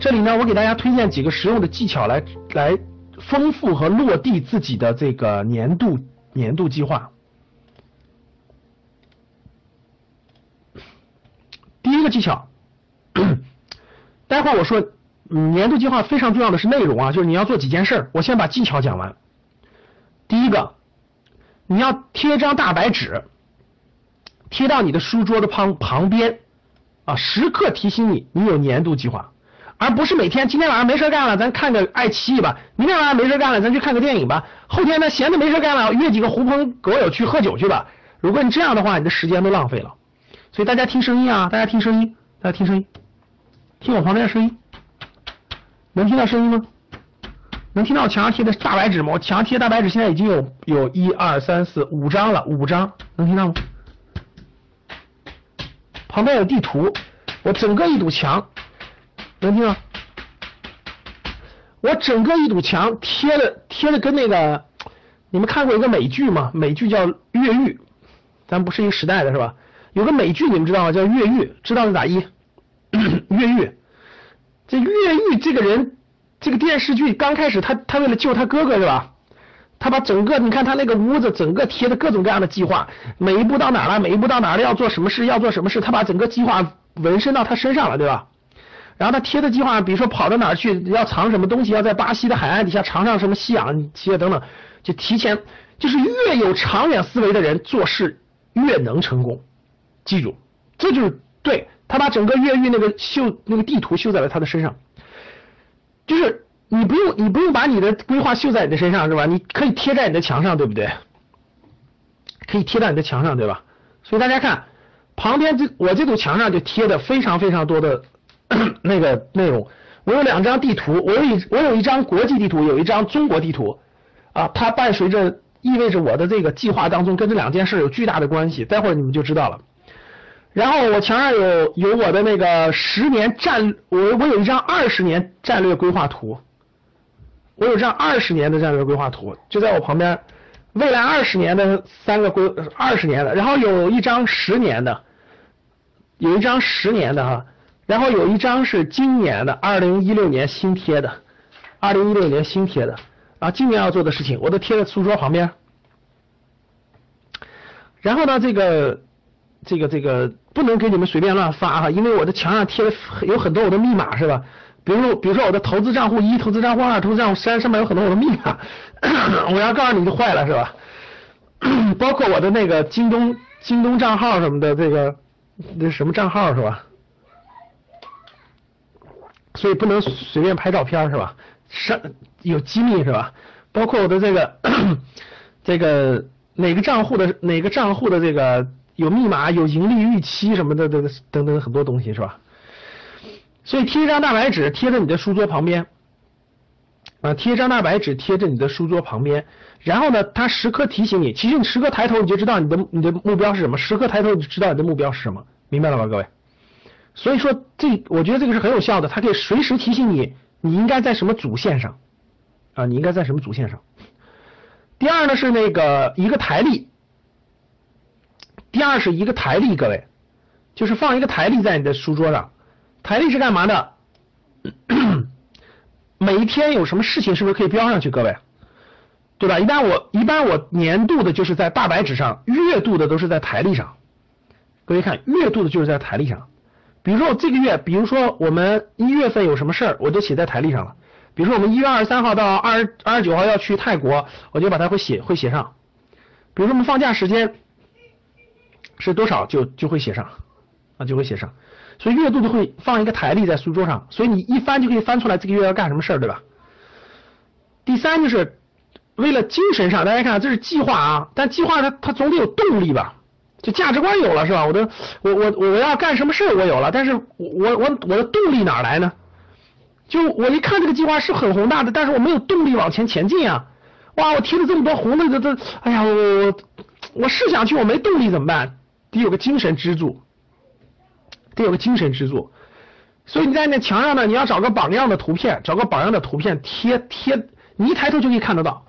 这里呢，我给大家推荐几个实用的技巧来来丰富和落地自己的这个年度年度计划。第一个技巧，待会儿我说，年度计划非常重要的是内容啊，就是你要做几件事。我先把技巧讲完。第一个，你要贴张大白纸，贴到你的书桌的旁旁边啊，时刻提醒你你有年度计划，而不是每天今天晚上没事干了，咱看个爱奇艺吧；明天晚上没事干了，咱去看个电影吧；后天呢闲的没事干了，约几个狐朋狗友去喝酒去吧。如果你这样的话，你的时间都浪费了。所以大家听声音啊，大家听声音，大家听声音，听我旁边的声音，能听到声音吗？能听到墙上贴的大白纸吗？我墙上贴大白纸现在已经有有一二三四五张了，五张，能听到吗？旁边有地图，我整个一堵墙，能听到？我整个一堵墙贴的贴的跟那个，你们看过一个美剧吗？美剧叫《越狱》，咱不是一个时代的是吧？有个美剧你们知道吗？叫《越狱》，知道是咋一？越狱，这越狱这个人。这个电视剧刚开始，他他为了救他哥哥是吧？他把整个你看他那个屋子整个贴的各种各样的计划，每一步到哪了，每一步到哪了，要做什么事，要做什么事，他把整个计划纹身到他身上了，对吧？然后他贴的计划，比如说跑到哪儿去，要藏什么东西，要在巴西的海岸底下藏上什么吸氧气等等，就提前就是越有长远思维的人做事越能成功，记住，这就是对他把整个越狱那个绣那个地图绣在了他的身上。就是你不用你不用把你的规划绣在你的身上是吧？你可以贴在你的墙上，对不对？可以贴在你的墙上，对吧？所以大家看旁边这我这堵墙上就贴的非常非常多的 那个内容。我有两张地图，我有一我有一张国际地图，有一张中国地图啊，它伴随着意味着我的这个计划当中跟这两件事有巨大的关系。待会儿你们就知道了。然后我墙上有有我的那个十年战，我我有一张二十年战略规划图，我有张二十年的战略规划图，就在我旁边，未来二十年的三个规二十年的，然后有一张十年的，有一张十年的哈，然后有一张是今年的二零一六年新贴的，二零一六年新贴的啊，今年要做的事情我都贴在书桌旁边，然后呢这个。这个这个不能给你们随便乱发哈，因为我的墙上贴的有很多我的密码是吧？比如说比如说我的投资账户一、投资账户二、投资账户三上面有很多我的密码，我要告诉你就坏了是吧？包括我的那个京东京东账号什么的，这个那什么账号是吧？所以不能随便拍照片是吧？上有机密是吧？包括我的这个 这个哪个账户的哪个账户的这个。有密码，有盈利预期什么的，等等等很多东西是吧？所以贴一张大白纸贴在你的书桌旁边，啊，贴一张大白纸贴着你的书桌旁边，然后呢，它时刻提醒你，其实你时刻抬头你就知道你的你的目标是什么，时刻抬头你就知道你的目标是什么，明白了吧，各位？所以说这我觉得这个是很有效的，它可以随时提醒你你应该在什么主线上啊，你应该在什么主线上。第二呢是那个一个台历。第二是一个台历，各位，就是放一个台历在你的书桌上。台历是干嘛的？每一天有什么事情是不是可以标上去？各位，对吧？一般我一般我年度的就是在大白纸上，月度的都是在台历上。各位看，月度的就是在台历上。比如说这个月，比如说我们一月份有什么事儿，我就写在台历上了。比如说我们一月二十三号到二十二十九号要去泰国，我就把它会写会写上。比如说我们放假时间。是多少就就会写上啊，就会写上，所以月度就会放一个台历在书桌上，所以你一翻就可以翻出来这个月要干什么事儿，对吧？第三就是为了精神上，大家看这是计划啊，但计划它它总得有动力吧？就价值观有了是吧？我的我我我要干什么事儿我有了，但是我我我的动力哪来呢？就我一看这个计划是很宏大的，但是我没有动力往前前进啊！哇，我提了这么多红的这这，哎呀我我我是想去，我没动力怎么办？得有个精神支柱，得有个精神支柱，所以你在那墙上呢，你要找个榜样的图片，找个榜样的图片贴贴，你一抬头就可以看得到，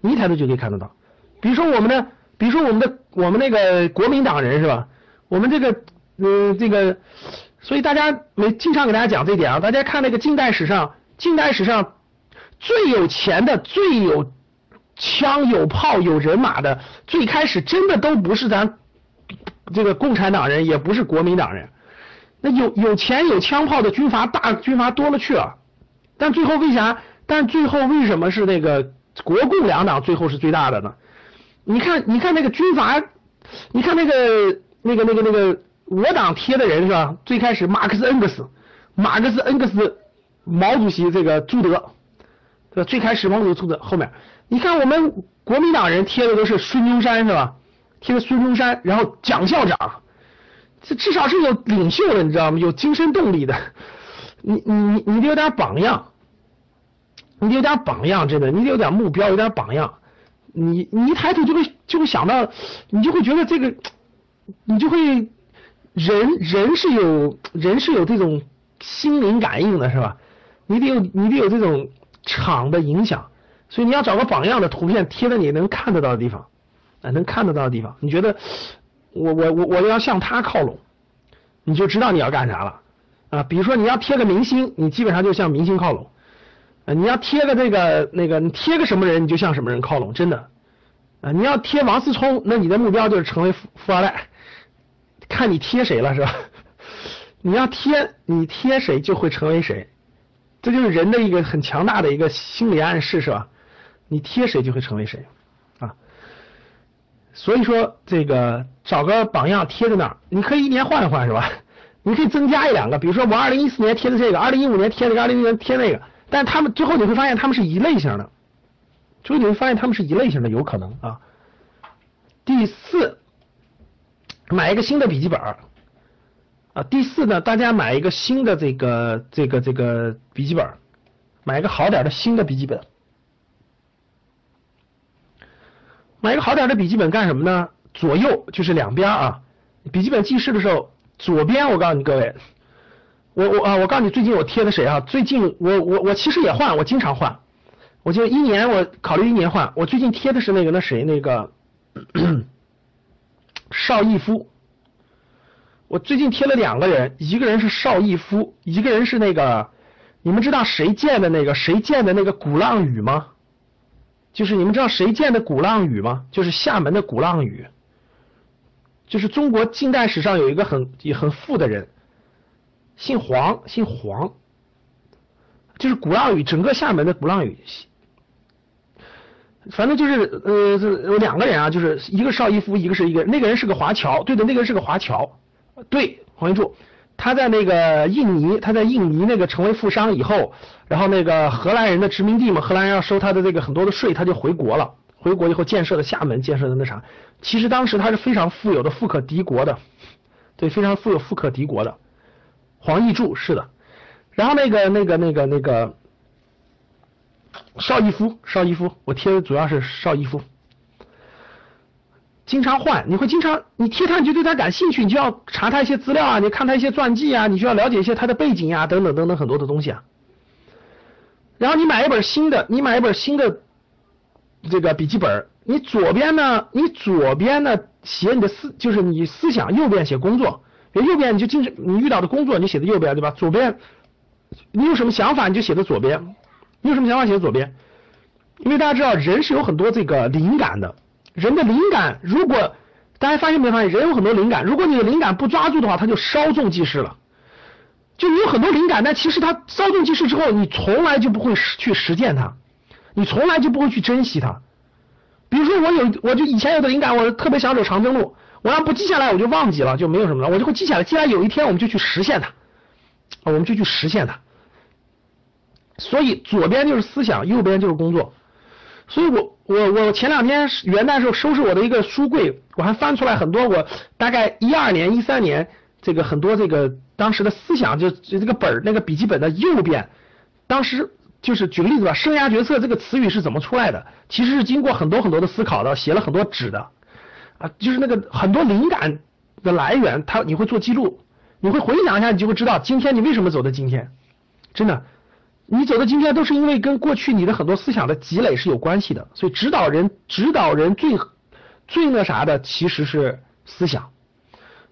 你一抬头就可以看得到。比如说我们的，比如说我们的，我们那个国民党人是吧？我们这个，嗯，这个所以大家没经常给大家讲这点啊，大家看那个近代史上，近代史上最有钱的、最有枪有炮有人马的，最开始真的都不是咱这个共产党人，也不是国民党人。那有有钱有枪炮的军阀大军阀多了去了，但最后为啥？但最后为什么是那个国共两党最后是最大的呢？你看，你看那个军阀，你看那个那个那个那个我党贴的人是吧？最开始马克思恩格斯，马克思恩格斯，毛主席这个朱德，对吧？最开始毛主席朱德后面，你看我们国民党人贴的都是孙中山是吧？贴的孙中山，然后蒋校长。这至少是有领袖的，你知道吗？有精神动力的，你你你你得有点榜样，你得有点榜样，真的，你得有点目标，有点榜样。你你一抬头就会就会想到，你就会觉得这个，你就会人人是有人是有这种心灵感应的，是吧？你得有你得有这种场的影响，所以你要找个榜样的图片贴在你能看得到的地方，啊，能看得到的地方，你觉得？我我我我要向他靠拢，你就知道你要干啥了啊！比如说你要贴个明星，你基本上就向明星靠拢啊！你要贴个那个那个，你贴个什么人，你就向什么人靠拢，真的啊！你要贴王思聪，那你的目标就是成为富富二代，看你贴谁了是吧？你要贴你贴谁就会成为谁，这就是人的一个很强大的一个心理暗示是吧？你贴谁就会成为谁啊。所以说，这个找个榜样贴在那儿，你可以一年换一换，是吧？你可以增加一两个，比如说我二零一四年贴的这个，二零一五年贴那个，二零一六年贴那个，但他们最后你会发现他们是一类型的，最后你会发现他们是一类型的，有可能啊。第四，买一个新的笔记本啊。第四呢，大家买一个新的这个这个这个笔记本，买一个好点的新的笔记本。买一个好点的笔记本干什么呢？左右就是两边啊。笔记本记事的时候，左边我告诉你各位，我我啊，我告诉你最近我贴的谁啊？最近我我我其实也换，我经常换。我就一年我考虑一年换。我最近贴的是那个那谁那个 邵逸夫。我最近贴了两个人，一个人是邵逸夫，一个人是那个你们知道谁建的那个谁建的那个鼓浪屿吗？就是你们知道谁建的鼓浪屿吗？就是厦门的鼓浪屿。就是中国近代史上有一个很很富的人，姓黄，姓黄。就是鼓浪屿，整个厦门的鼓浪屿，反正就是呃，有两个人啊，就是一个邵逸夫，一个是一个那个人是个华侨，对的，那个人是个华侨，对，黄云柱。他在那个印尼，他在印尼那个成为富商以后，然后那个荷兰人的殖民地嘛，荷兰人要收他的这个很多的税，他就回国了。回国以后建设的厦门，建设的那啥，其实当时他是非常富有的，富可敌国的，对，非常富有，富可敌国的。黄义柱是的，然后那个那个那个那个邵逸夫，邵逸夫，我贴的主要是邵逸夫。经常换，你会经常你贴他，你就对他感兴趣，你就要查他一些资料啊，你看他一些传记啊，你就要了解一些他的背景呀，等等等等很多的东西啊。然后你买一本新的，你买一本新的这个笔记本，你左边呢，你左边呢写你的思，就是你思想，右边写工作，右边你就经常你遇到的工作你写的右边对吧？左边你有什么想法你就写的左边，你有什么想法写的左边，因为大家知道人是有很多这个灵感的。人的灵感，如果大家发现没发现，人有很多灵感，如果你的灵感不抓住的话，他就稍纵即逝了。就你有很多灵感，但其实他稍纵即逝之后，你从来就不会去实践它，你从来就不会去珍惜它。比如说我有，我就以前有的灵感，我特别想走长征路，我要不记下来，我就忘记了，就没有什么了，我就会记下来。既然有一天我们就去实现它，我们就去实现它。所以左边就是思想，右边就是工作。所以我我我前两天元旦时候收拾我的一个书柜，我还翻出来很多我大概一二年、一三年这个很多这个当时的思想，就就这个本儿那个笔记本的右边，当时就是举个例子吧，生涯决策这个词语是怎么出来的？其实是经过很多很多的思考的，写了很多纸的啊，就是那个很多灵感的来源，它你会做记录，你会回想一下，你就会知道今天你为什么走到今天，真的。你走到今天都是因为跟过去你的很多思想的积累是有关系的，所以指导人指导人最最那啥的其实是思想。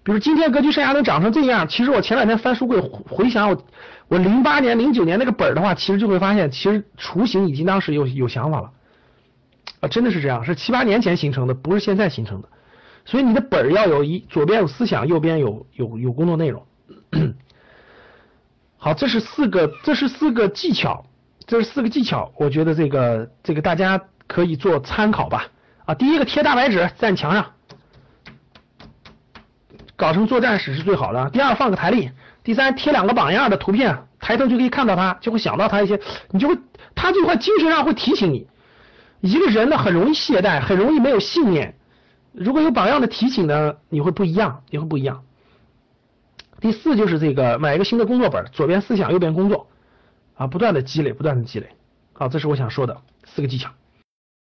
比如今天格局生涯能长成这样，其实我前两天翻书柜回想我我零八年零九年那个本儿的话，其实就会发现，其实雏形已经当时有有想法了啊，真的是这样，是七八年前形成的，不是现在形成的。所以你的本儿要有一左边有思想，右边有有有工作内容。好，这是四个，这是四个技巧，这是四个技巧，我觉得这个这个大家可以做参考吧。啊，第一个贴大白纸在墙上，搞成作战室是最好的。第二放个台历，第三贴两个榜样的图片，抬头就可以看到他，就会想到他一些，你就会他就会精神上会提醒你。一个人呢很容易懈怠，很容易没有信念。如果有榜样的提醒呢，你会不一样，你会不一样。第四就是这个买一个新的工作本，左边思想，右边工作，啊，不断的积累，不断的积累。好，这是我想说的四个技巧。